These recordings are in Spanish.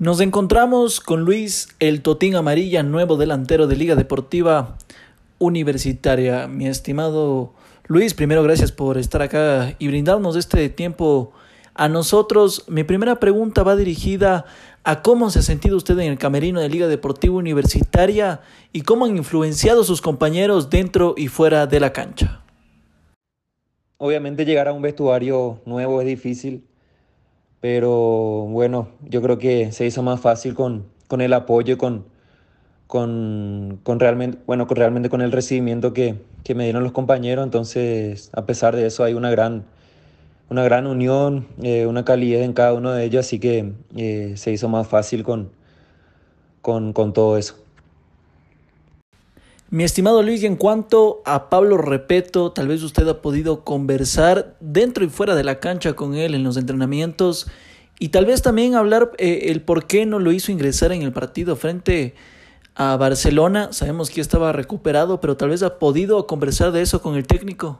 Nos encontramos con Luis El Totín Amarilla, nuevo delantero de Liga Deportiva Universitaria. Mi estimado Luis, primero gracias por estar acá y brindarnos este tiempo a nosotros. Mi primera pregunta va dirigida a cómo se ha sentido usted en el camerino de Liga Deportiva Universitaria y cómo han influenciado sus compañeros dentro y fuera de la cancha. Obviamente llegar a un vestuario nuevo es difícil pero bueno, yo creo que se hizo más fácil con, con el apoyo con, con, con, realmente, bueno, con realmente con el recibimiento que, que, me dieron los compañeros. Entonces, a pesar de eso, hay una gran, una gran unión, eh, una calidez en cada uno de ellos, así que eh, se hizo más fácil con, con, con todo eso. Mi estimado Luis, en cuanto a Pablo Repeto, tal vez usted ha podido conversar dentro y fuera de la cancha con él en los entrenamientos y tal vez también hablar eh, el por qué no lo hizo ingresar en el partido frente a Barcelona. Sabemos que estaba recuperado, pero tal vez ha podido conversar de eso con el técnico.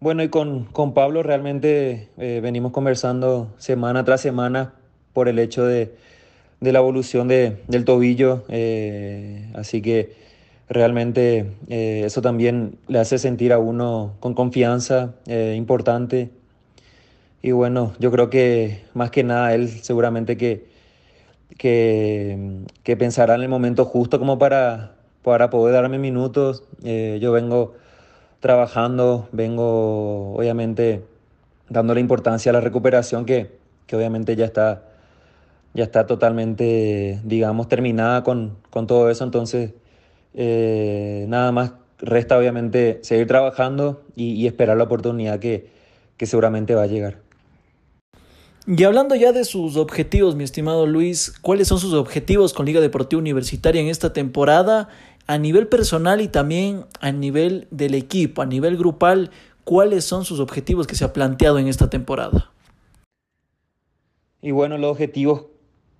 Bueno, y con, con Pablo realmente eh, venimos conversando semana tras semana por el hecho de de la evolución de, del tobillo, eh, así que realmente eh, eso también le hace sentir a uno con confianza eh, importante. Y bueno, yo creo que más que nada él seguramente que, que, pensará en el momento justo como para, para poder darme minutos. yo vengo trabajando, vengo obviamente dándole importancia a la recuperación que, que obviamente ya está ya está totalmente, digamos, terminada con, con todo eso. Entonces, eh, nada más resta obviamente seguir trabajando y, esperar la oportunidad que, que seguramente va a llegar. Y hablando ya de sus objetivos, mi estimado Luis, ¿cuáles son sus objetivos con Liga Deportiva Universitaria en esta temporada? A nivel personal y también a nivel del equipo, a nivel grupal, ¿cuáles son sus objetivos que se ha planteado en esta temporada? Y bueno, los objetivos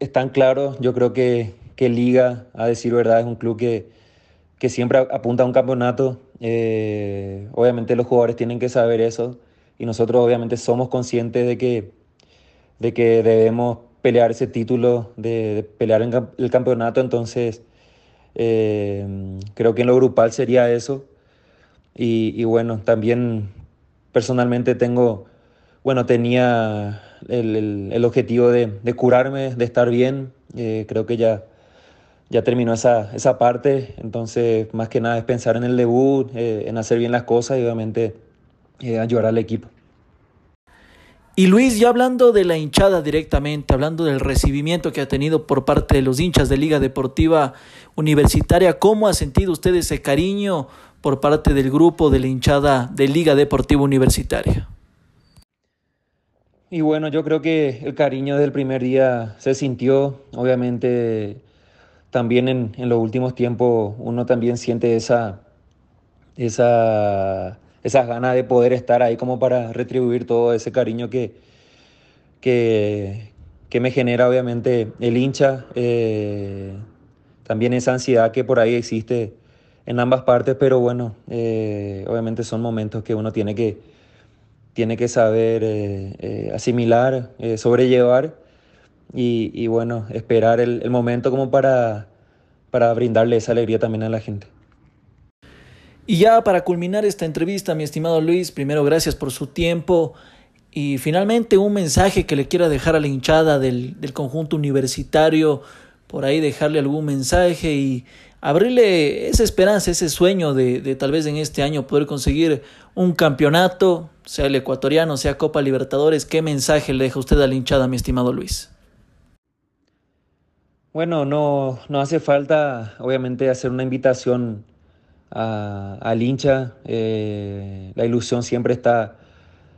están claros. Yo creo que, que Liga, a decir verdad, es un club que, que siempre apunta a un campeonato. Eh, obviamente los jugadores tienen que saber eso y nosotros obviamente somos conscientes de que, de que debemos pelear ese título, de, pelear el campeonato. Entonces, eh, creo que en lo grupal sería eso. Y bueno, también personalmente tengo, bueno, tenía el, el, objetivo de, de, curarme, de estar bien. Eh, creo que ya, ya terminó esa, esa parte, entonces más que nada es pensar en el debut, eh, en hacer bien las cosas y obviamente eh, ayudar al equipo. Y Luis, ya hablando de la hinchada directamente, hablando del recibimiento que ha tenido por parte de los hinchas de Liga Deportiva Universitaria, ¿cómo ha sentido usted ese cariño por parte del grupo de la hinchada de Liga Deportiva Universitaria? Y bueno, yo creo que el cariño del primer día se sintió, obviamente también en, en los últimos tiempos uno también siente esa, esa, esas ganas de poder estar ahí como para retribuir todo ese cariño que, que, que me genera obviamente el hincha, eh, también esa ansiedad que por ahí existe en ambas partes, pero bueno, eh, obviamente son momentos que uno tiene que tiene que saber eh, eh, asimilar, eh, sobrellevar y, bueno, esperar el, momento como para, para brindarle esa alegría también a la gente. Y ya para culminar esta entrevista, mi estimado Luis, primero gracias por su tiempo y finalmente un mensaje que le quiera dejar a la hinchada del, del conjunto universitario, por ahí dejarle algún mensaje y abrirle esa esperanza, ese sueño de, de, tal vez en este año poder conseguir un campeonato, sea el ecuatoriano, sea Copa Libertadores. ¿Qué mensaje le deja usted a la hinchada, mi estimado Luis? Bueno, no, no hace falta, obviamente, hacer una invitación a, al hincha. Eh, la ilusión siempre está,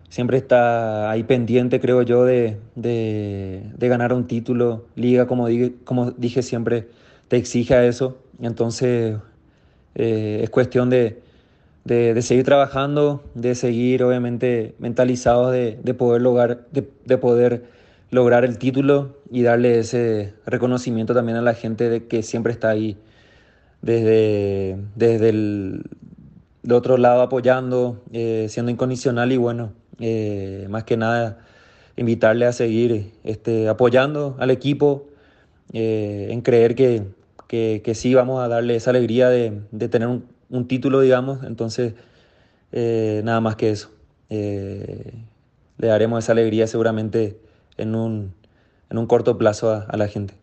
siempre está ahí pendiente, creo yo, de, de, de ganar un título. Liga, como como dije siempre, te exige eso. Entonces, eh, es cuestión de, de, seguir trabajando, de seguir obviamente mentalizados de, de poder, lograr, de, poder lograr el título y darle ese reconocimiento también a la gente de que siempre está ahí desde, desde el, otro lado apoyando, eh, siendo incondicional y bueno, eh, más que nada invitarle a seguir este, apoyando al equipo, en creer que, que, sí vamos a darle esa alegría de, de tener un, un, título, digamos. Entonces, eh, nada más que eso. Eh, le daremos esa alegría seguramente en un, en un corto plazo a, a la gente.